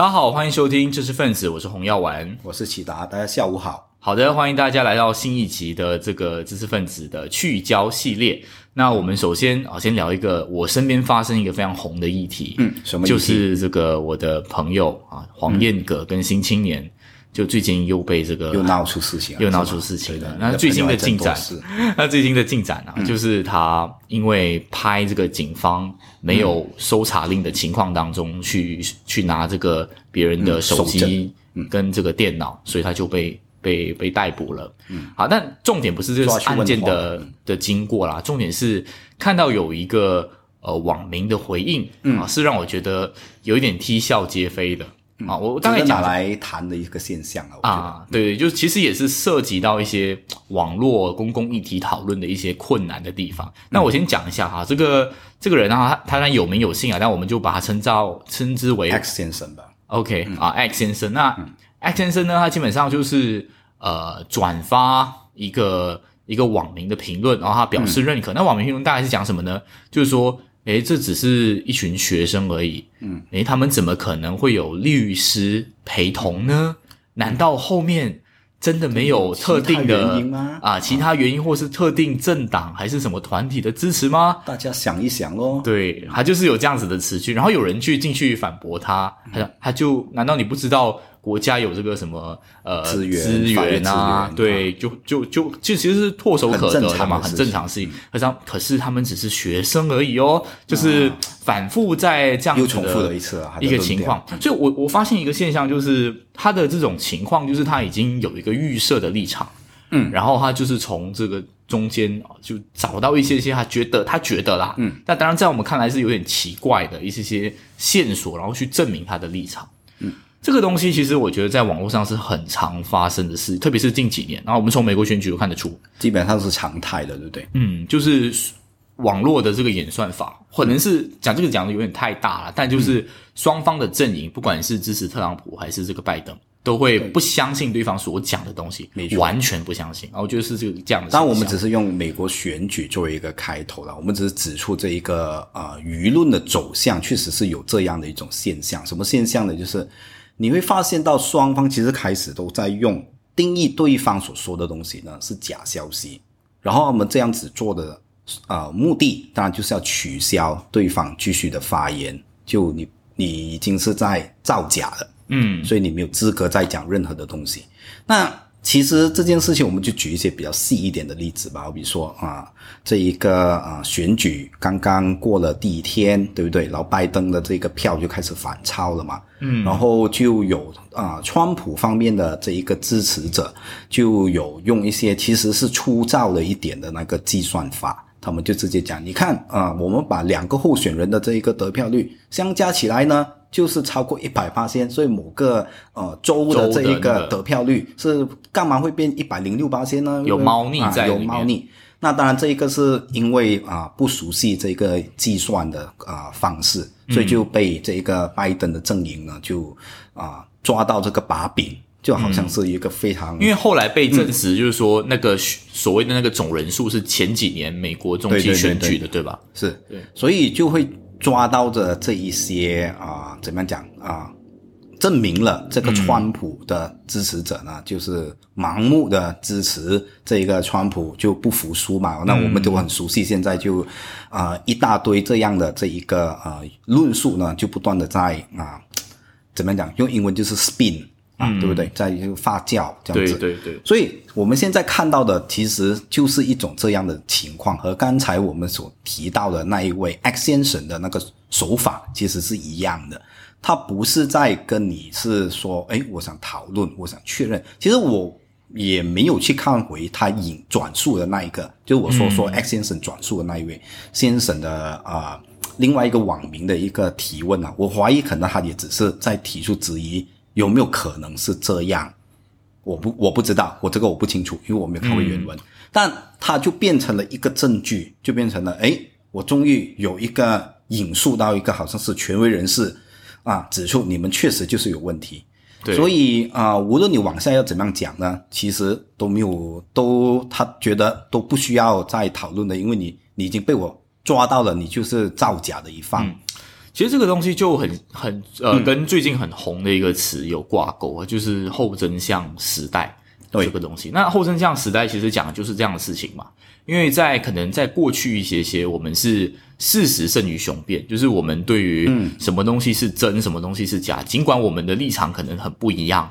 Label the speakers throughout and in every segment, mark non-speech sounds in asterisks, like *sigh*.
Speaker 1: 大家好，欢迎收听知识分子，我是洪耀丸。
Speaker 2: 我是启达，大家下午好。
Speaker 1: 好的，欢迎大家来到新一集的这个知识分子的去焦系列。那我们首先啊，先聊一个我身边发生一个非常红的议题，
Speaker 2: 嗯，什么
Speaker 1: 就是这个我的朋友啊，黄彦葛跟新青年，就最近又被这个
Speaker 2: 又闹出事情，
Speaker 1: 又闹出事情
Speaker 2: 对的。
Speaker 1: 了 *laughs* 那最新的进展那最新的进展啊，就是他因为拍这个警方没有搜查令的情况当中，去去拿这个别人的手机跟这个电脑，所以他就被被被逮捕了。嗯，好，但重点不是这个案件的的经过啦，重点是看到有一个呃网民的回应啊，是让我觉得有一点啼笑皆非的。啊，我大概讲
Speaker 2: 来谈的一个现象啊，我觉得。
Speaker 1: 啊，对，就是其实也是涉及到一些网络公共议题讨论的一些困难的地方。那我先讲一下哈，这个这个人啊，他他当然有名有姓啊，但我们就把他称造称之为
Speaker 2: X 先生吧
Speaker 1: ，OK 啊，X 先生。那 X 先生呢，他基本上就是呃转发一个一个网民的评论，然后他表示认可。那网民评论大概是讲什么呢？就是说，诶，这只是一群学生而已，嗯，诶，他们怎么可能会有律师陪同呢？难道后面真的没有特定的
Speaker 2: 原因吗
Speaker 1: 啊，其他原因或是特定政党还是什么团体的支持吗？
Speaker 2: 大家想一想咯。
Speaker 1: 对他就是有这样子的词句，然后有人去进去反驳他，他他就难道你不知道国家有这个什么呃
Speaker 2: 资源
Speaker 1: 资源啊？对，就就就就其实是唾手可得的嘛，很
Speaker 2: 很正常的事
Speaker 1: 情。可是他可是他们只是学生而已哦，就是反复在这样子
Speaker 2: 又重复了一次啊
Speaker 1: 一个情况。所以我我发现一个现象，就是他的这种情况，就是他已经有一个预设的立场。嗯，然后他就是从这个中间啊就找到一些些他觉得他觉得啦，嗯，那当然在我们看来是有点奇怪的一些些线索，然后去证明他的立场。嗯，这个东西其实我觉得在网络上是很常发生的事，特别是近几年。然后我们从美国选举都看得出，
Speaker 2: 基本上是常态的，对不对？
Speaker 1: 嗯，就是网络的这个演算法，可能是讲这个讲的有点太大了，但就是双方的阵营，不管是支持特朗普还是这个拜登，都会不相信对方所讲的东西完全不相信。然后我觉得是这个这样的现象。
Speaker 2: 当然，我们只是用美国选举作为一个开头了，我们只是指出这一个呃舆论的走向，确实是有这样的一种现象。什么现象呢？就是你会发现到双方其实开始都在用定义对方所说的东西呢是假消息，然后我们这样子做的呃目的，当然就是要取消对方继续的发言，就你你已经是在造假了。
Speaker 1: 嗯
Speaker 2: 所以你没有资格再讲任何的东西。那其实这件事情，我们就举一些比较细一点的例子吧，好比说啊，这一个啊选举刚刚过了第一天，对不对？然后拜登的这个票就开始反超了嘛，嗯，然后就有啊川普方面的这一个支持者就有用一些其实是粗糙了一点的那个计算法。他们就直接讲，你看啊、我们把两个候选人的这一个得票率相加起来呢，就是超过一百八千，所以某个呃州的这一
Speaker 1: 个
Speaker 2: 个。得票率是干嘛会变一百零六八千呢？
Speaker 1: 有猫腻
Speaker 2: 啊有
Speaker 1: 在里面。
Speaker 2: 猫腻。那当然，这一个是因为啊、不熟悉这个计算的啊、方式，所以就被这一个拜登的阵营呢就啊、抓到这个把柄，就好像是一个非常、
Speaker 1: 因为后来被证实，就是说那个所谓的那个总人数是前几年美国中期选举的，对吧？
Speaker 2: 是。
Speaker 1: 对，
Speaker 2: 所以就会抓到的这一些啊、怎么样讲啊、证明了这个川普的支持者呢，就是盲目的支持这个川普，就不服输嘛。那我们都很熟悉，现在就啊、一大堆这样的这一个呃论述呢，就不断的在啊、怎么样讲？用英文就是 spin 啊，对不对？在就发酵这样子。
Speaker 1: 对对对，
Speaker 2: 所以我们现在看到的其实就是一种这样的情况，和刚才我们所提到的那一位 X 先生的那个手法其实是一样的。他不是在跟你是说，哎，我想讨论，我想确认。其实我也没有去看回他引转述的那一个，就是我说说 X 先生转述的那一位先生的啊、另外一个网民的一个提问啊，我怀疑可能他也只是在提出质疑，有没有可能是这样？我不我不知道，我这个我不清楚，因为我没有看过原文。但它就变成了一个证据，就变成了，诶，我终于有一个引述到一个好像是权威人士啊，指出你们确实就是有问题。
Speaker 1: 对
Speaker 2: 所以啊、无论你往下要怎么样讲呢，其实都没有，都他觉得都不需要再讨论的，因为你你已经被我抓到了，你就是造假的一方。
Speaker 1: 其实这个东西就很很呃，
Speaker 2: 嗯。
Speaker 1: 跟最近很红的一个词有挂钩啊，就是后真相时代
Speaker 2: 对。
Speaker 1: 这个东西。那后真相时代其实讲的就是这样的事情嘛，因为在可能在过去一些些，我们是事实胜于雄辩，就是我们对于
Speaker 2: 嗯。
Speaker 1: 什么东西是真，什么东西是假，尽管我们的立场可能很不一样，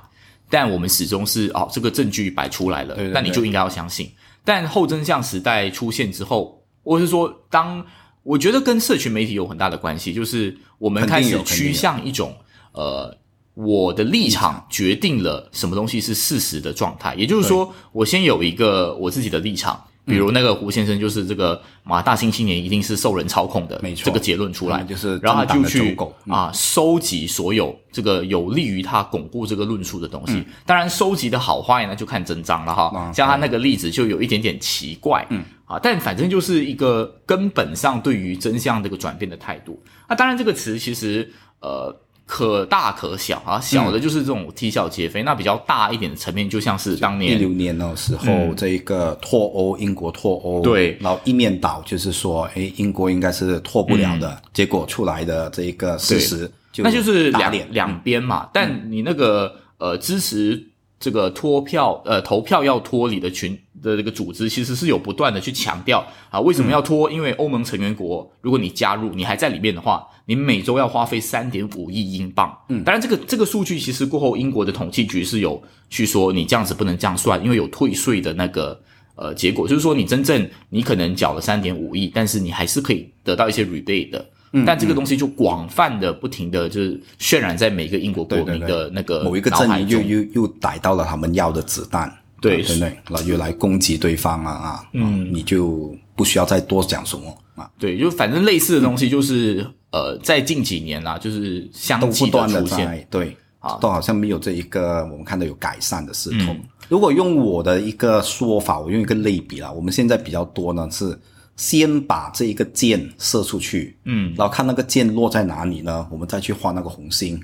Speaker 1: 但我们始终是哦，这个证据摆出来了，
Speaker 2: 对对对。
Speaker 1: 那你就应该要相信。但后真相时代出现之后，或是说当我觉得跟社群媒体有很大的关系，就是我们开始趋向一种呃，我的立场决定了什么东西是事实的状态。也就是说，我先有一个我自己的立场，比如那个胡先生就是这个马大新青年一定是受人操控的，
Speaker 2: 没错
Speaker 1: 这个结论出来
Speaker 2: 就是
Speaker 1: 然后他就去
Speaker 2: 嗯
Speaker 1: 啊收集所有这个有利于他巩固这个论述的东西。当然，收集的好坏呢就看真章了哈。
Speaker 2: 啊
Speaker 1: 像他那个例子就有一点点奇怪，嗯啊，但反正就是一个根本上对于真相这个转变的态度。那当然，这个词其实呃。可大可小啊，小的就是这种啼笑皆非，那比较大一点的层面，就像是当年
Speaker 2: 一
Speaker 1: 年
Speaker 2: 六年的时候，这一个脱欧，英国脱欧，
Speaker 1: 嗯对。
Speaker 2: 然后一面倒就是说，哎，英国应该是脱不了的，结果出来的这一个事实
Speaker 1: 那就是两两边嘛。但你那个呃支持这个脱票呃投票要脱离的群的这个组织，其实是有不断的去强调啊，为什么要脱？因为欧盟成员国，如果你加入，你还在里面的话，你每周要花费三点五亿英镑。嗯，当然这个这个数据其实过后英国的统计局是有去说，你这样子不能这样算，因为有退税的那个。呃，结果就是说，你真正你可能缴了三点五亿，但是你还是可以得到一些 rebate 的。
Speaker 2: 嗯
Speaker 1: 但这个东西就广泛的、不停的，就是渲染在每个英国国民的那个
Speaker 2: 某一个阵营又。又又逮到了他们要的子弹，
Speaker 1: 对
Speaker 2: 啊对不对？然后又来攻击对方啊啊，嗯，你就不需要再多讲什么啊，
Speaker 1: 对，就反正类似的东西，就是、呃，在近几年啊，就是相继的出现。
Speaker 2: 在对
Speaker 1: 啊
Speaker 2: 都好像没有这一个我们看到有改善的势头。如果用我的一个说法，我用一个类比啦，我们现在比较多呢是先把这一个箭射出去，嗯，然后看那个箭落在哪里呢，我们再去画那个红心，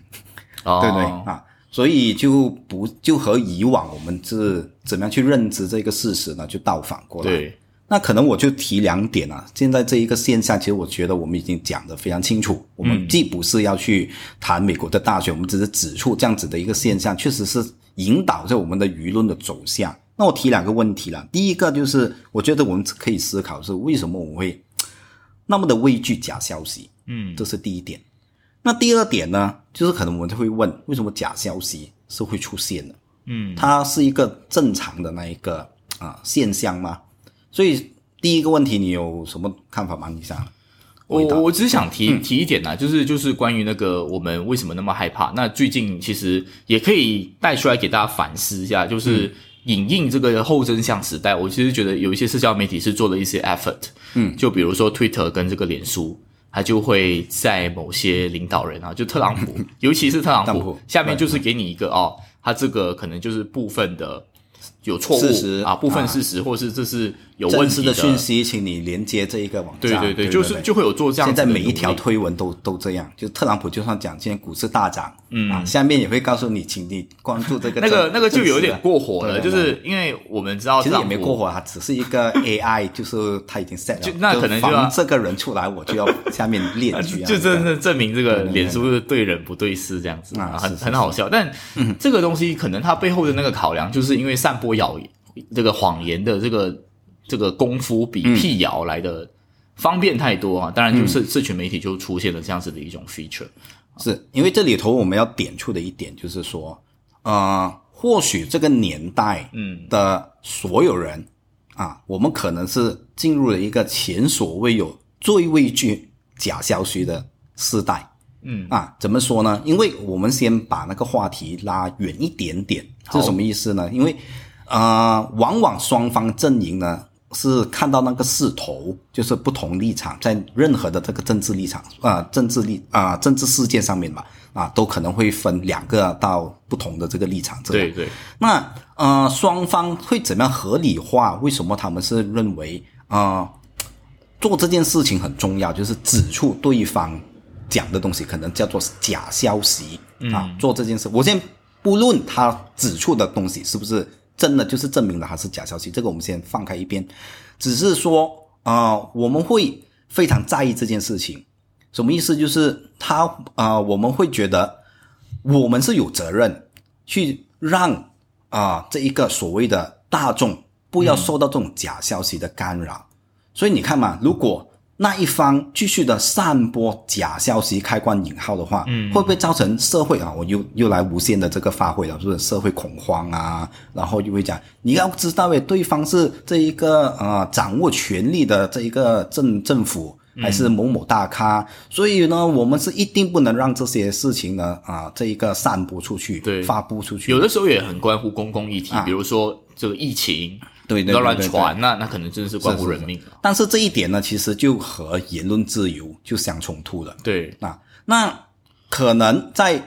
Speaker 1: 哦
Speaker 2: 对不对啊？所以就不就和以往我们是怎么样去认知这个事实呢？就倒反过来。
Speaker 1: 对，
Speaker 2: 那可能我就提两点啊。现在这一个现象，其实我觉得我们已经讲得非常清楚。我们既不是要去谈美国的大选，我们只是指出这样子的一个现象，确实是引导着我们的舆论的走向。那我提两个问题了。第一个就是，我觉得我们可以思考是为什么我们会那么的畏惧假消息。
Speaker 1: 嗯，
Speaker 2: 这是第一点。那第二点呢，就是可能我们就会问，为什么假消息是会出现的？
Speaker 1: 嗯，
Speaker 2: 它是一个正常的那一个啊现象吗？所以第一个问题，你有什么看法吗？你想
Speaker 1: 我我只是想提、提一点呐、就是就是关于那个我们为什么那么害怕。那最近其实也可以带出来给大家反思一下，就是引印这个后真相时代。我其实觉得有一些社交媒体是做了一些 effort，嗯，就比如说 Twitter 跟这个脸书。他就会在某些领导人啊，就特朗普，*laughs* 尤其是特朗普
Speaker 2: 特朗普
Speaker 1: 下面就是给你一个哦，他这个可能就是部分的有错误
Speaker 2: 事实
Speaker 1: 啊，部分
Speaker 2: 啊。
Speaker 1: 事实，或是这是有问
Speaker 2: 真实
Speaker 1: 题
Speaker 2: 的。讯息，请你连接这一个网站。
Speaker 1: 对对对，
Speaker 2: 对，
Speaker 1: 就是就会有做这样
Speaker 2: 现在每一条推文都都这样，就特朗普就算讲今天股市大涨，嗯。啊，下面也会告诉你，请你关注这个
Speaker 1: 那个
Speaker 2: 正
Speaker 1: 那个就有点过火了，就是因为我们知道
Speaker 2: 其实也没过火，它只是一个 *laughs* AI，就是它已经 set 了，
Speaker 1: 就那可能就
Speaker 2: 这个人出来，我就要下面列举啊，*laughs*
Speaker 1: 就真的证明这个脸书是对人不对事这样子，很
Speaker 2: 啊是是
Speaker 1: 很好笑。但这个东西可能它背后的那个考量，就是因为散播谣这个谎言的这个这个功夫比
Speaker 2: 嗯
Speaker 1: 辟谣来的方便太多啊。当然，就是社群媒体就出现了这样子的一种 feature。
Speaker 2: 是因为这里头我们要点出的一点就是说，呃，或许这个年代
Speaker 1: 嗯
Speaker 2: 的所有人啊，我们可能是进入了一个前所未有、最畏惧假消息的时代。
Speaker 1: 嗯
Speaker 2: 啊，怎么说呢？因为我们先把那个话题拉远一点点，这是什么意思呢？因为呃，往往双方阵营呢是看到那个势头，就是不同立场，在任何的这个政治立场啊、政治立啊、政治事件上面嘛，啊，都可能会分两个到不同的这个立场。
Speaker 1: 对对，
Speaker 2: 那呃，双方会怎么样合理化？为什么他们是认为啊、呃做这件事情很重要，就是指出对方讲的东西可能叫做假消息、啊。做这件事，我先不论他指出的东西是不是真的，就是证明了它是假消息，这个我们先放开一边。只是说啊、呃我们会非常在意这件事情，什么意思？就是他啊、我们会觉得我们是有责任去让啊、这一个所谓的大众不要受到这种假消息的干扰。所以你看嘛，如果那一方继续的散播假消息（开关引号）的话，嗯，会不会造成社会啊？我又又来无限的这个发挥了，是不是社会恐慌啊？然后就会讲，你要知道诶，对方是这一个呃掌握权力的这一个政政府。还是某某大咖，所以呢，我们是一定不能让这些事情呢啊，这一个散播出去，
Speaker 1: 对
Speaker 2: 发布出去。
Speaker 1: 有的时候也很关乎公共议题，比如说这个疫情，
Speaker 2: 啊对对对
Speaker 1: 要乱传，那那可能真的是关乎人命了。
Speaker 2: 但是这一点呢，其实就和言论自由就相冲突了。
Speaker 1: 对，
Speaker 2: 啊，那可能在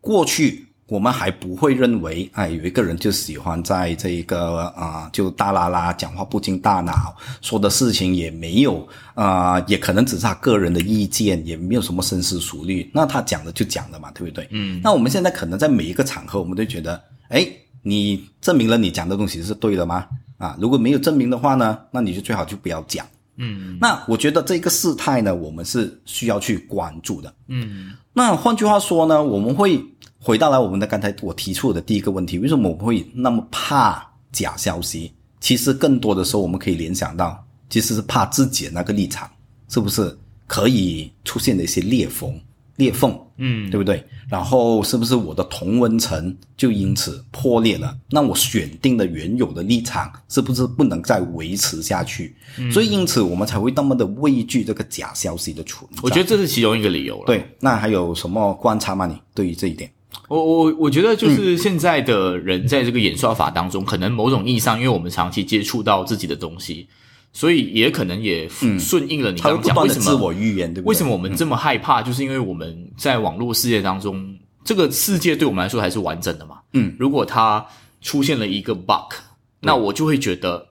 Speaker 2: 过去，我们还不会认为，哎，有一个人就喜欢在这一个啊、就大啦啦讲话不经大脑，说的事情也没有啊、也可能只是他个人的意见，也没有什么深思熟虑，那他讲的就讲了嘛，对不对？嗯。那我们现在可能在每一个场合，我们都觉得，哎，你证明了你讲的东西是对的吗？啊，如果没有证明的话呢，那你就最好就不要讲。嗯，那我觉得这个事态呢，我们是需要去关注的。
Speaker 1: 嗯，
Speaker 2: 那换句话说呢，我们会回到来我们的刚才我提出的第一个问题：为什么我们会那么怕假消息？其实更多的时候，我们可以联想到，其实是怕自己的那个立场是不是可以出现的一些裂缝、裂缝，
Speaker 1: 嗯，
Speaker 2: 对不对？然后是不是我的同温层就因此破裂了？那我选定的原有的立场是不是不能再维持下去？
Speaker 1: 嗯
Speaker 2: 所以因此我们才会那么的畏惧这个假消息的存在。
Speaker 1: 我觉得这是其中一个理由了。
Speaker 2: 对，那还有什么观察吗？你对于这一点？
Speaker 1: 我我我觉得就是现在的人在这个演算法当中，可能某种意义上，因为我们长期接触到自己的东西，所以也可能也顺应了你刚刚讲为什么
Speaker 2: 预言，对不对？
Speaker 1: 为什么我们这么害怕，就是因为我们在网络世界当中，这个世界对我们来说还是完整的嘛。
Speaker 2: 嗯，
Speaker 1: 如果它出现了一个 bug，那我就会觉得，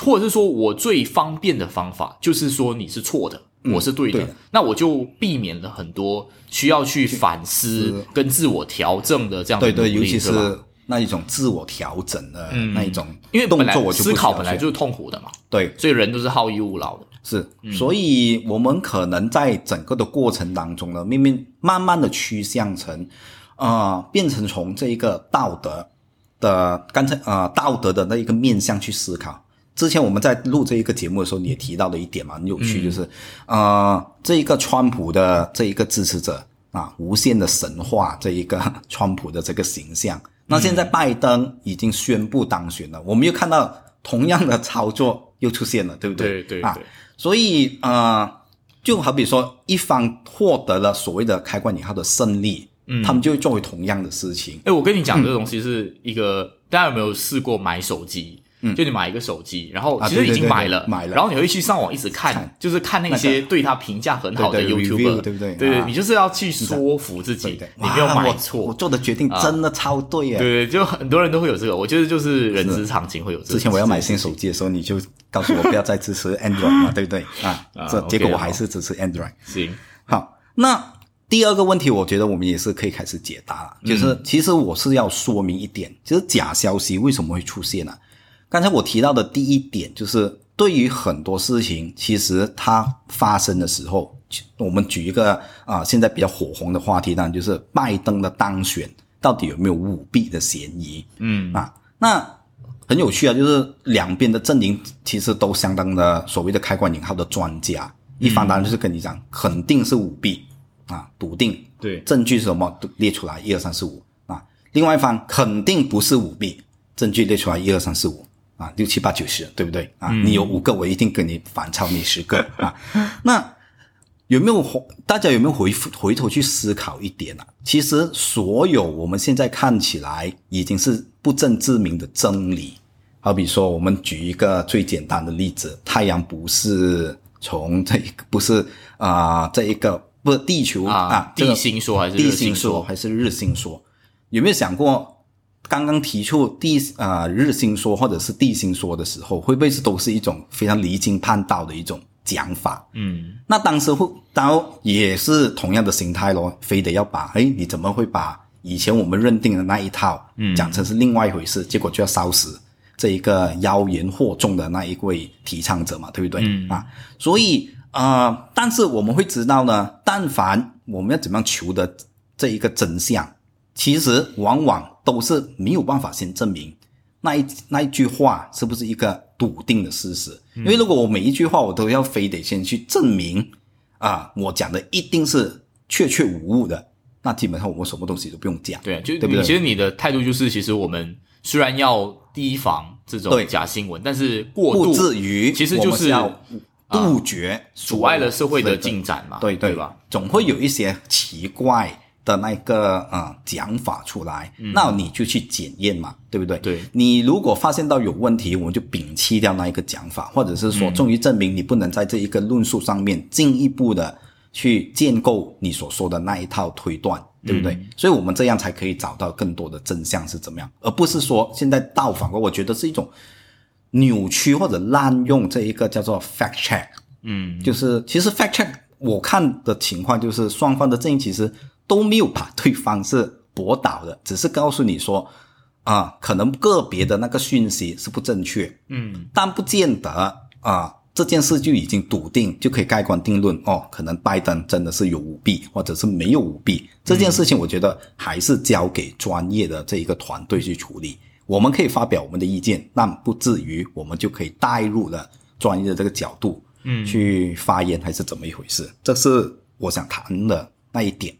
Speaker 1: 或者是说我最方便的方法就是说你是错的。我是对的，
Speaker 2: 嗯对
Speaker 1: 那我就避免了很多需要去反思跟自我调整的这样的
Speaker 2: 对对，
Speaker 1: 努力
Speaker 2: 尤其是
Speaker 1: 吧
Speaker 2: 那一种自我调整的那一种动
Speaker 1: 因为本来
Speaker 2: 作，我就不
Speaker 1: 思考本来就是痛苦的嘛，
Speaker 2: 对，
Speaker 1: 所以人都是好逸恶劳的。
Speaker 2: 是，所以我们可能在整个的过程当中呢，慢慢慢慢的趋向成，呃，变成从这一个道德的刚才呃道德的那一个面向去思考。之前我们在录这一个节目的时候，你也提到了一点嘛，很有趣，就是、呃，这一个川普的这一个支持者啊，无限的神话这一个 *laughs* 川普的这个形象。那现在拜登已经宣布当选了，我们又看到同样的操作又出现了，对不对？
Speaker 1: 对对对，
Speaker 2: 所以呃，就好比说，一方获得了所谓的开关引号的胜利，嗯，他们就会做回同样的事情。
Speaker 1: 哎，我跟你讲，这个东西是一个，大家有没有试过买手机？就你买一个手机，然后其实已
Speaker 2: 啊对对对
Speaker 1: 经买了，
Speaker 2: 对买了。
Speaker 1: 然后你会去上网一直看
Speaker 2: 看，
Speaker 1: 就是看那些对他评价很好的
Speaker 2: 对对不对？
Speaker 1: 对
Speaker 2: 啊。
Speaker 1: 你就是要去说服自己，
Speaker 2: 对，
Speaker 1: 你没有
Speaker 2: 哇我我。做的决定真的超对耶。
Speaker 1: 对对，就很多人都会有这个，我觉得就是人之常情会有这个。
Speaker 2: 之前我要买新手机的时候，你就告诉我不要再支持 Android 嘛，*laughs* 对不对？啊？
Speaker 1: 啊
Speaker 2: 这结果我
Speaker 1: 好
Speaker 2: 还是支持 Android。
Speaker 1: 行，
Speaker 2: 好，那第二个问题，我觉得我们也是可以开始解答了，就是其实我是要说明一点，就是假消息为什么会出现呢、刚才我提到的第一点，就是对于很多事情，其实它发生的时候，我们举一个啊、现在比较火红的话题，当然就是拜登的当选到底有没有舞弊的嫌疑？
Speaker 1: 嗯。
Speaker 2: 啊，那很有趣啊，就是两边的阵营其实都相当的所谓的开关引号的专家，一方当然就是跟你讲肯定是舞弊啊，笃定
Speaker 1: 对。
Speaker 2: 证据是什么都列出来一二三四五啊，另外一方肯定不是舞弊，证据列出来一二三四五啊，六七八九十，对不对啊？你有五个，我一定跟你反超你十个啊，*laughs* 那。有没有回大家有没有回回头去思考一点啊？其实所有我们现在看起来已经是不证自明的真理，好比说我们举一个最简单的例子，太阳不是从这一个不是啊、这一个不是地球啊
Speaker 1: 啊，地心说还是
Speaker 2: 地心说还是日心说？有没有想过，刚刚提出地啊、日心说或者是地心说的时候，会不会是都是一种非常离经叛道的一种讲法？
Speaker 1: 嗯，
Speaker 2: 那当时会当也是同样的心态咯，非得要把哎，你怎么会把以前我们认定的那一套，嗯，讲成是另外一回事，结果就要烧死这一个妖言惑众的那一位提倡者嘛，对不对？嗯、啊，所以啊，但是我们会知道呢，但凡我们要怎么样求的这一个真相，其实往往都是没有办法先证明那一那一句话是不是一个笃定的事实。因为如果我每一句话我都要非得先去证明啊，我讲的一定是确确无误的，那基本上我们什么东西都不用讲。
Speaker 1: 对，就
Speaker 2: 对不对
Speaker 1: 其实你的态度就是，其实我们虽然要提防这种
Speaker 2: 对
Speaker 1: 假新闻，但是过
Speaker 2: 不
Speaker 1: 度
Speaker 2: 至于，
Speaker 1: 其实就是
Speaker 2: 要杜绝
Speaker 1: 阻碍了社会的进展嘛，
Speaker 2: 对
Speaker 1: 对吧？？
Speaker 2: 总会有一些奇怪的那个呃讲法出来，那你就去检验嘛，对不对？
Speaker 1: 嗯对
Speaker 2: 你如果发现到有问题，我们就摒弃掉那一个讲法，或者是说，
Speaker 1: 嗯
Speaker 2: 终于证明你不能在这一个论述上面进一步的去建构你所说的那一套推断。对不对？
Speaker 1: 嗯
Speaker 2: 所以我们这样才可以找到更多的真相是怎么样，而不是说现在倒反过，我觉得是一种扭曲或者滥用这一个叫做 fact check。
Speaker 1: 嗯，
Speaker 2: 就是其实 fact check 我看的情况就是双方的阵营其实都没有把对方是驳倒的，只是告诉你说啊，可能个别的那个讯息是不正确，
Speaker 1: 嗯，
Speaker 2: 但不见得啊这件事就已经笃定就可以盖棺定论哦，可能拜登真的是有舞弊，或者是没有舞弊。这件事情我觉得还是交给专业的这一个团队去处理。我们可以发表我们的意见，但不至于我们就可以带入了专业的这个角度，
Speaker 1: 嗯
Speaker 2: 去发言还是怎么一回事？这是我想谈的那一点。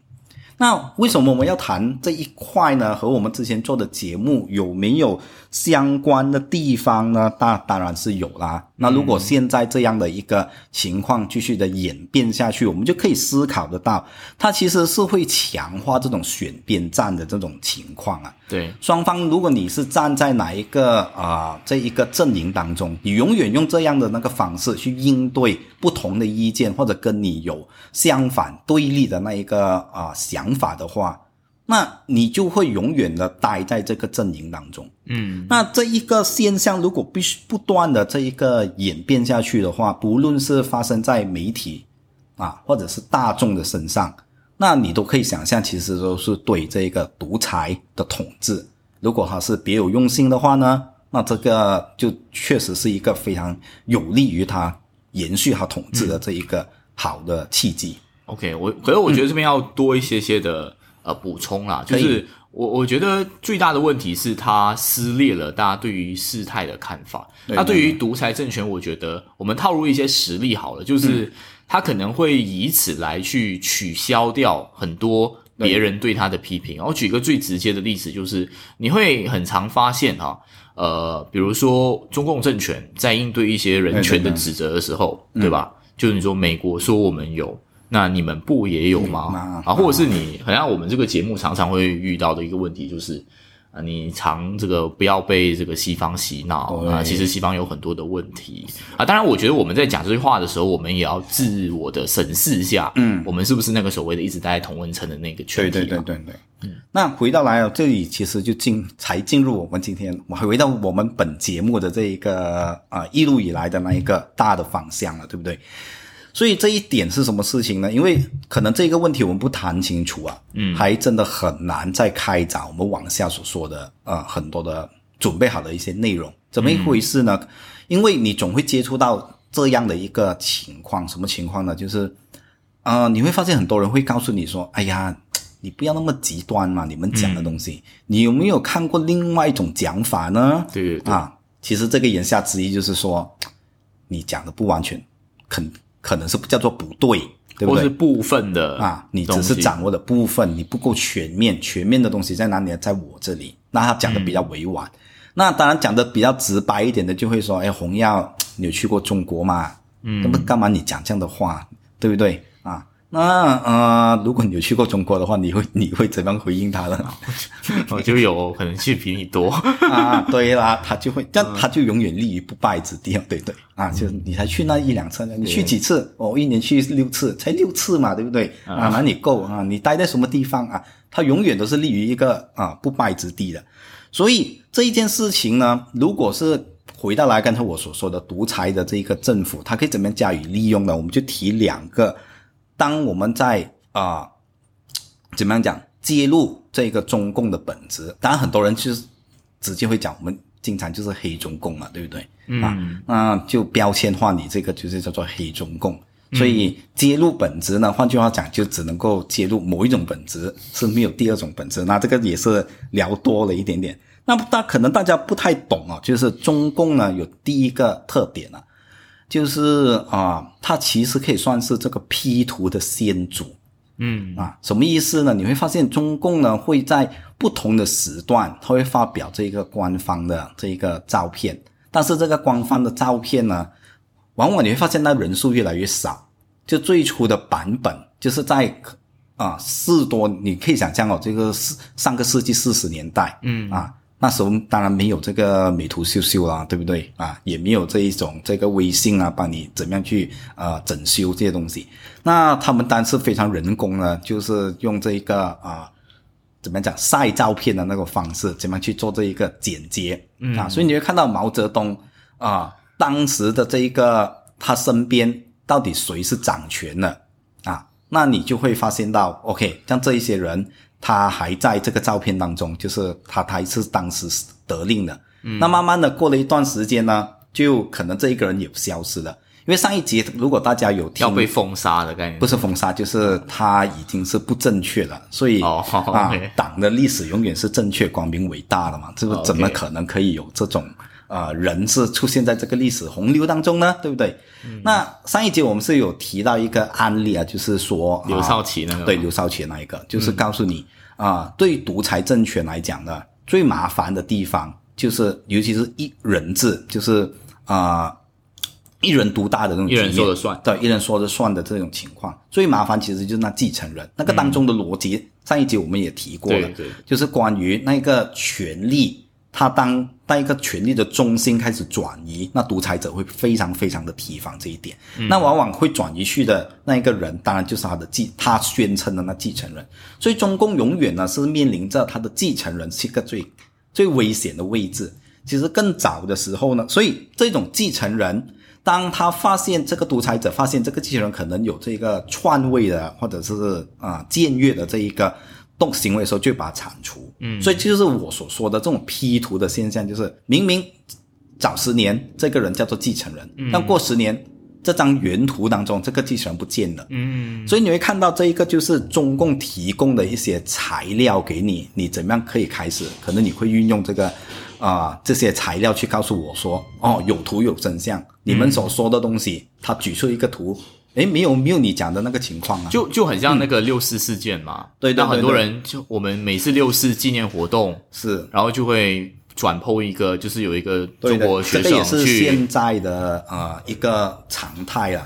Speaker 2: 那为什么我们要谈这一块呢？和我们之前做的节目有没有相关的地方呢？那当然是有啦。那如果现在这样的一个情况继续的演变下去，我们就可以思考得到，它其实是会强化这种选边站的这种情况啊。
Speaker 1: 对，
Speaker 2: 双方，如果你是站在哪一个啊、呃这一个阵营当中，你永远用这样的那个方式去应对不同的意见，或者跟你有相反对立的那一个啊、想法的话，那你就会永远的待在这个阵营当中。
Speaker 1: 嗯，
Speaker 2: 那这一个现象如果必须不断的这一个演变下去的话，不论是发生在媒体啊，或者是大众的身上，那你都可以想象，其实都是对这个独裁的统治，如果他是别有用心的话呢，那这个就确实是一个非常有利于他延续他统治的这一个好的契机。
Speaker 1: OK，我可是我觉得这边要多一些些的、呃补充啦，就是我我觉得最大的问题是它撕裂了大家对于事态的看法。
Speaker 2: 对
Speaker 1: 那对于独裁政权，我觉得我们套入一些实例好了，
Speaker 2: 嗯
Speaker 1: 就是他可能会以此来去取消掉很多别人对他的批评。我举一个最直接的例子，就是你会很常发现哈、呃，比如说中共政权在应对一些人权的指责的时候，对吧？就是你说美国说我们有，那你们不也有吗？
Speaker 2: 嗯
Speaker 1: 啊，或者是你，好像我们这个节目常常会遇到的一个问题就是。啊，你常这个不要被这个西方洗脑啊，其实西方有很多的问题啊。当然，我觉得我们在讲这句话的时候，我们也要自我的审视一下，嗯，我们是不是那个所谓的一直待在同温层的那个群体嘛？
Speaker 2: 对对对对对，嗯，那回到来了，这里其实就进才进入我们今天，我回到我们本节目的这一个啊、呃一路以来的那一个大的方向了，对不对？所以这一点是什么事情呢？因为可能这个问题我们不谈清楚啊，嗯，还真的很难再开展我们往下所说的呃很多的准备好的一些内容，怎么一回事呢？因为你总会接触到这样的一个情况，什么情况呢？就是呃，你会发现很多人会告诉你说：“哎呀，你不要那么极端嘛，你们讲的东西，你有没有看过另外一种讲法呢？”
Speaker 1: 对对对
Speaker 2: 啊，其实这个言下之意就是说，你讲的不完全，可可能是叫做不对，对不对？
Speaker 1: 或是部分的
Speaker 2: 啊，你只是掌握的部分，你不够全面。全面的东西在哪里呢？在我这里。那他讲的比较委婉，那当然讲的比较直白一点的，就会说：“哎，红药，你有去过中国吗？嗯，那么干嘛你讲这样的话，对不对？啊，那呃，如果你有去过中国的话，你会你会怎样回应他呢？*laughs*
Speaker 1: 我就有可能去比你多，*laughs*
Speaker 2: 啊，对啦，他就会，但他就永远立于不败之地，对对？啊，就你才去那一两次，你去几次？哦，一年去六次，才六次嘛，对不对？啊，哪里够啊？你待在什么地方啊？他永远都是立于一个啊不败之地的。所以这一件事情呢，如果是回到来刚才我所说的独裁的这一个政府，它可以怎么样加以利用呢？我们就提两个，当我们在啊、怎么样讲揭露这个中共的本质，当然很多人就是直接会讲我们经常就是黑中共嘛，对不对？啊，那就标签化你这个就是叫做黑中共。所以揭露本质呢，换句话讲，就只能够揭露某一种本质，是没有第二种本质。那这个也是聊多了一点点。那大可能大家不太懂啊，就是中共呢有第一个特点啊，就是啊，它其实可以算是这个 P 图的先祖。
Speaker 1: 嗯
Speaker 2: 啊，什么意思呢？你会发现中共呢会在不同的时段，他会发表这个官方的这一个照片，但是这个官方的照片呢，往往你会发现那人数越来越少。就最初的版本，就是在啊四多，你可以想象哦，这个是上个世纪四十年代，
Speaker 1: 嗯
Speaker 2: 啊。那时候当然没有这个美图秀秀啦，对不对啊？也没有这一种这个微信啊，帮你怎么样去呃整修这些东西。那他们当然是非常人工呢，就是用这一个啊怎么样讲晒照片的那个方式，怎么样去做这一个剪接啊？所以你会看到毛泽东啊当时的这一个他身边到底谁是掌权的啊？那你就会发现到，OK，像这一些人。他还在这个照片当中，就是他，他是当时得令的。嗯，那慢慢的过了一段时间呢，就可能这一个人也消失了。因为上一集如果大家有
Speaker 1: 要被封杀的概念，
Speaker 2: 不是封杀，就是他已经是不正确了。所以
Speaker 1: 啊，*laughs*
Speaker 2: 党的历史永远是正确、光明、伟大的嘛，这个怎么可能可以有这种呃人是出现在这个历史洪流当中呢？对不对？那上一节我们是有提到一个案例啊，就是说
Speaker 1: 刘少奇那个，
Speaker 2: 对刘少奇那一个，就是告诉你。啊，对独裁政权来讲呢，最麻烦的地方就是，尤其是一人制，就是啊，一人独大的那种，
Speaker 1: 一人说了算，
Speaker 2: 对，一人说了算的这种情况，最麻烦其实就是那继承人，那个当中的逻辑，上一节我们也提过了，
Speaker 1: 对，
Speaker 2: 就是关于那个权利。他当当一个权力的中心开始转移，那独裁者会非常非常的提防这一点。那往往会转移去的那一个人，当然就是他的继，他宣称的那继承人。所以中共永远呢是面临着他的继承人是一个最最危险的位置。其实更早的时候呢，所以这种继承人，当他发现这个独裁者发现这个继承人可能有这个篡位的或者是啊僭越的这一个。动行为的时候就把它铲除，嗯，所以就是我所说的这种 P 图的现象，就是明明早十年这个人叫做继承人，但过十年这张原图当中这个继承人不见了，
Speaker 1: 嗯，
Speaker 2: 所以你会看到这一个就是中共提供的一些材料给你，你怎么样可以开始？可能你会运用这个啊这些材料去告诉我说，哦，有图有真相，你们所说的东西，他举出一个图。哎，没有没有你讲的那个情况啊，
Speaker 1: 就就很像那个六四事件嘛。
Speaker 2: 对，
Speaker 1: 那很多人就我们每次六四纪念活动
Speaker 2: 是，
Speaker 1: 然后就会转剖一个，就是有一个中国学
Speaker 2: 生去现在的呃一个常态啊。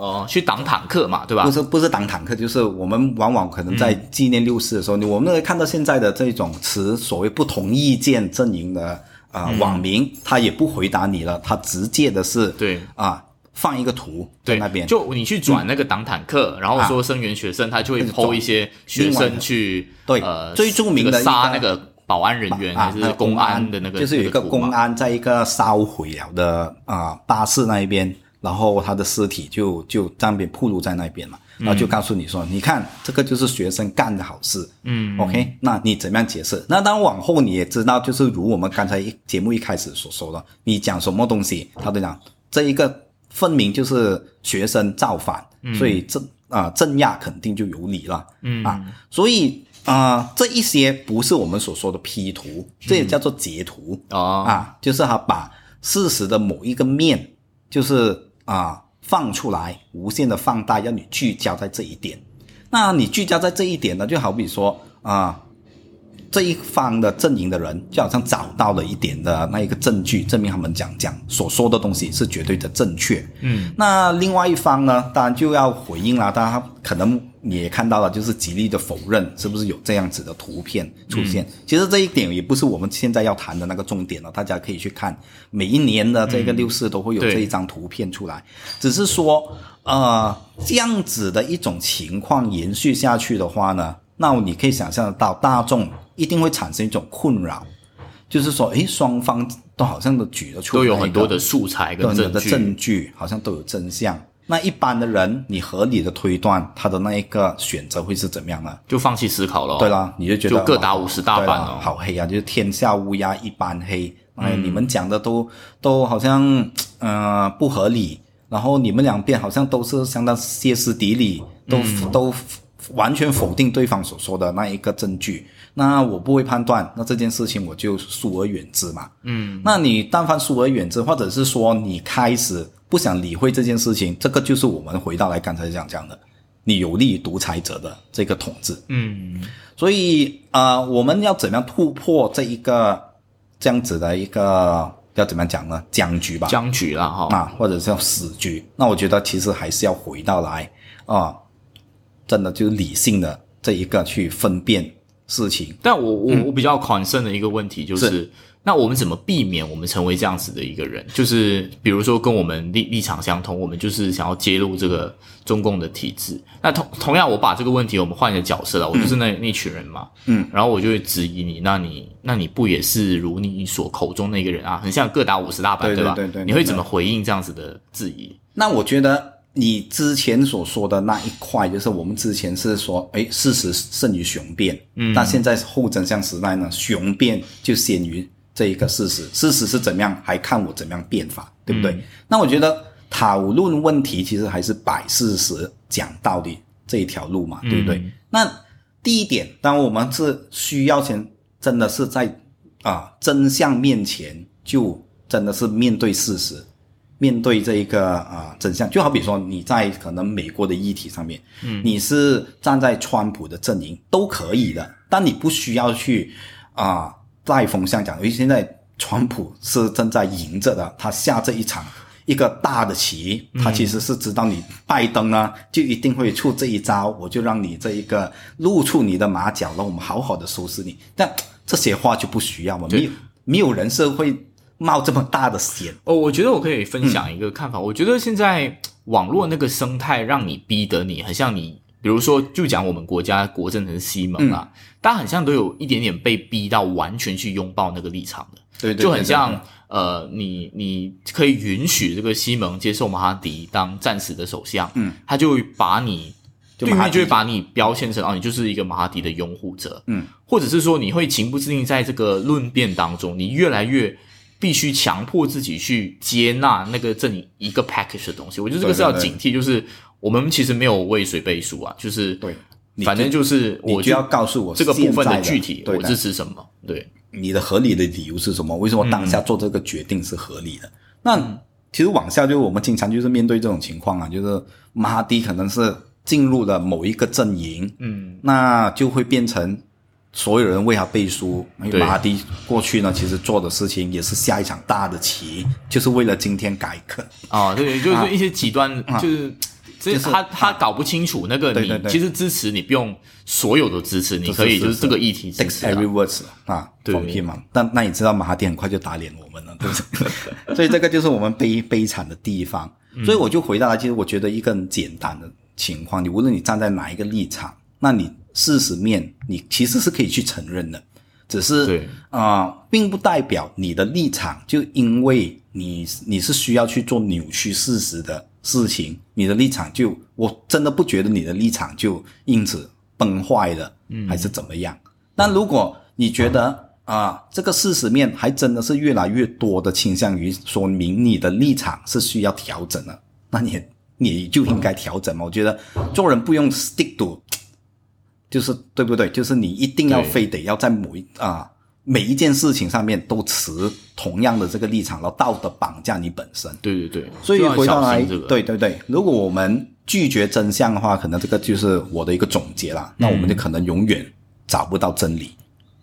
Speaker 1: 哦，去挡坦克嘛，对吧？
Speaker 2: 不是不是挡坦克，就是我们往往可能在纪念六四的时候，我们会看到现在的这种持所谓不同意见阵营的啊网民，他也不回答你了，他直接的是
Speaker 1: 对
Speaker 2: 啊。放一个图在那边，
Speaker 1: 就你去转那个挡坦克，然后说声援学生，他就会抛一些学生去
Speaker 2: 对
Speaker 1: 呃
Speaker 2: 最著名的
Speaker 1: 杀那个保安人员还是公安的那个，
Speaker 2: 就是有一个公安在一个烧毁了的啊巴士那一边，然后他的尸体就就那边暴露在那边嘛，然后就告诉你说，你看这个就是学生干的好事，
Speaker 1: 嗯
Speaker 2: ，OK，那你怎么样解释？那当然往后你也知道，就是如我们刚才节目一开始所说的，你讲什么东西，他都讲这一个。分明就是学生造反，所以镇啊镇压肯定就有理了，
Speaker 1: 嗯。
Speaker 2: 啊，所以啊这一些不是我们所说的 P 图，这也叫做截图。
Speaker 1: 啊
Speaker 2: 啊，就是他把事实的某一个面，就是啊放出来，无限的放大，让你聚焦在这一点。那你聚焦在这一点呢，就好比说啊。这一方的阵营的人，就好像找到了一点的那一个证据，证明他们讲讲所说的东西是绝对的正确。
Speaker 1: 嗯，
Speaker 2: 那另外一方呢，当然就要回应了，他可能你也看到了，就是极力的否认，是不是有这样子的图片出现？其实这一点也不是我们现在要谈的那个重点了，大家可以去看每一年的这个六四都会有这一张图片出来，只是说，呃，这样子的一种情况延续下去的话呢，那你可以想象得到大众。一定会产生一种困扰，就是说，诶，双方都好像都举得出，
Speaker 1: 都有很多的素材跟证
Speaker 2: 据，证据好像都有真相。那一般的人，你合理的推断他的那一个选择会是怎么样呢？
Speaker 1: 就放弃思考了。
Speaker 2: 对啦，你就觉得
Speaker 1: 就各打五十大板
Speaker 2: 了，好黑啊！就是天下乌鸦一般黑。哎，你们讲的都都好像呃不合理。然后你们两边好像都是相当歇斯底里，都、都完全否定对方所说的那一个证据。那我不会判断，那这件事情我就疏而远之嘛。
Speaker 1: 嗯，
Speaker 2: 那你但凡疏而远之，或者是说你开始不想理会这件事情，这个就是我们回到来刚才讲讲的，你有利于独裁者的这个统治。
Speaker 1: 嗯，
Speaker 2: 所以啊、呃我们要怎么样突破这一个这样子的一个要怎么样讲呢？僵局吧，
Speaker 1: 僵局了哈。
Speaker 2: 啊，或者叫死局。那我觉得其实还是要回到来啊、真的就是理性的这一个去分辨事情。
Speaker 1: 但我我我比较 concern 的一个问题就是那我们怎么避免我们成为这样子的一个人？就是比如说跟我们立立场相同，我们就是想要揭露这个中共的体制。那同同样，我把这个问题我们换一个角色了，我就是那、那群人嘛，
Speaker 2: 嗯，
Speaker 1: 然后我就会质疑你，那你那你不也是如你所口中那个人啊？很像各打五十大板，吧？
Speaker 2: 对对对对
Speaker 1: 你会怎么回应这样子的质疑？
Speaker 2: 那我觉得你之前所说的那一块，就是我们之前是说，哎，事实胜于雄辩，嗯，但现在后真相时代呢，雄辩就先于这一个事实，事实是怎么样，还看我怎么样变法，对不对？那我觉得讨论问题其实还是摆事实、讲道理这一条路嘛，对不对？那第一点，当我们是需要先真的是在啊真相面前，就真的是面对事实，面对这一个啊、真相，就好比说你在可能美国的议题上面，嗯，你是站在川普的阵营都可以的，但你不需要去啊、带风向讲，因为现在川普是正在赢着的，他下这一场。一个大的棋，他其实是知道你拜登呢，就一定会出这一招，我就让你这一个露出你的马脚，让我们好好的收拾你。但这些话就不需要嘛，没有没有人是会冒这么大的险。
Speaker 1: 哦，我觉得我可以分享一个看法。我觉得现在网络那个生态让你逼得你，很像你，比如说就讲我们国家国政城西蒙啊，大家很像都有一点点被逼到完全去拥抱那个立场的，
Speaker 2: 对对
Speaker 1: 就很像
Speaker 2: 对对。
Speaker 1: 呃，你你可以允许这个西蒙接受马哈迪当暂时的首相，
Speaker 2: 嗯，
Speaker 1: 他就会把你。对
Speaker 2: 就马哈迪
Speaker 1: 面就会把你标签成哦，你就是一个马哈迪的拥护者，
Speaker 2: 嗯，
Speaker 1: 或者是说你会情不自禁在这个论辩当中，你越来越必须强迫自己去接纳那个这里一个 package 的东西。我觉得这个是要
Speaker 2: 对对对。
Speaker 1: 警惕，就是我们其实没有为谁背书啊，就是
Speaker 2: 对你
Speaker 1: 反正就是我
Speaker 2: 你就要告诉我
Speaker 1: 这个部分
Speaker 2: 的
Speaker 1: 具体我
Speaker 2: 对
Speaker 1: 支持什么，对，
Speaker 2: 你的合理的理由是什么？为什么当下做这个决定是合理的？那其实往下就是我们经常就是面对这种情况啊，就是马哈迪可能是进入了某一个阵营，
Speaker 1: 嗯，
Speaker 2: 那就会变成所有人为他背书。因为
Speaker 1: 对
Speaker 2: 马哈迪过去呢，其实做的事情也是下一场大的棋，就是为了今天改革。
Speaker 1: 啊，对，就是
Speaker 2: 啊
Speaker 1: 一些极端，就是。这
Speaker 2: 就是
Speaker 1: 他他搞不清楚那个你
Speaker 2: 对对对。
Speaker 1: 其实支持你不用所有的支持，你可以就是这个议题支持啊。
Speaker 2: Every words 啊
Speaker 1: 对
Speaker 2: ，from him 嘛。但那你知道马哈迪很快就打脸我们了，对不对？*laughs* 所以这个就是我们悲悲惨的地方。所以我就回答了，其实我觉得一个很简单的情况，你无论你站在哪一个立场，那你事实面你其实是可以去承认的，只是
Speaker 1: 对。
Speaker 2: 啊、呃并不代表你的立场就因为你你是需要去做扭曲事实的事情，你的立场就我真的不觉得你的立场就因此崩坏了，嗯，还是怎么样？但如果你觉得啊、这个事实面还真的是越来越多的倾向于说明你的立场是需要调整的，那你你就应该调整嘛。我觉得做人不用 stick to 就是对不对？就是你一定要非得要在某一啊、每一件事情上面都持同样的这个立场，然后道德绑架你本身。
Speaker 1: 对对对，
Speaker 2: 所以
Speaker 1: 要
Speaker 2: 回到来，
Speaker 1: 这个，
Speaker 2: 对对对，如果我们拒绝真相的话，可能这个就是我的一个总结啦。那我们就可能永远找不到真理。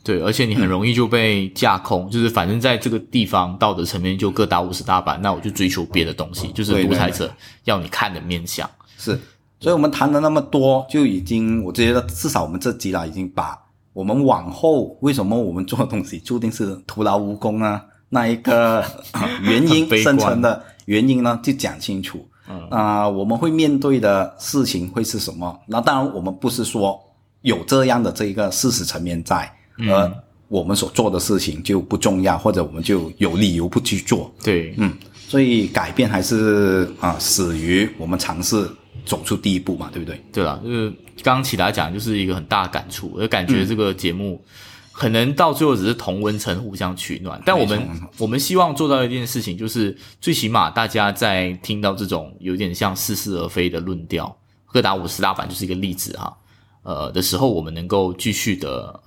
Speaker 1: 对，而且你很容易就被架空，就是反正在这个地方道德层面就各打五十大板，那我就追求别的东西，就是独裁者要你看的面相。
Speaker 2: 是，所以我们谈了那么多，就已经我觉得至少我们这集啦，已经把我们往后为什么我们做的东西注定是徒劳无功呢，那一个、*laughs* 啊原因生成的原因呢，就讲清楚。啊、我们会面对的事情会是什么？那当然，我们不是说有这样的这一个事实层面在，而我们所做的事情就不重要，或者我们就有理由不去做。
Speaker 1: 对，
Speaker 2: 嗯，所以改变还是啊、始于我们尝试走出第一步嘛，对不对？
Speaker 1: 对啦，就是刚刚起来讲，就是一个很大的感触，我就感觉这个节目可能到最后只是同温层互相取暖，但我们我们希望做到一件事情，就是最起码大家在听到这种有点像似是而非的论调，各打五十大板就是一个例子哈。呃的时候，我们能够继续的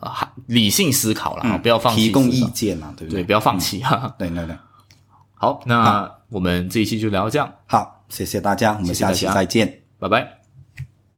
Speaker 1: 理性思考了，不要放弃
Speaker 2: 提供意见嘛，对不
Speaker 1: 对？不要放弃哈。
Speaker 2: 对对对。
Speaker 1: 好，那我们这一期就聊到这样。
Speaker 2: 好，谢谢大家，我们下期再见，
Speaker 1: 拜拜。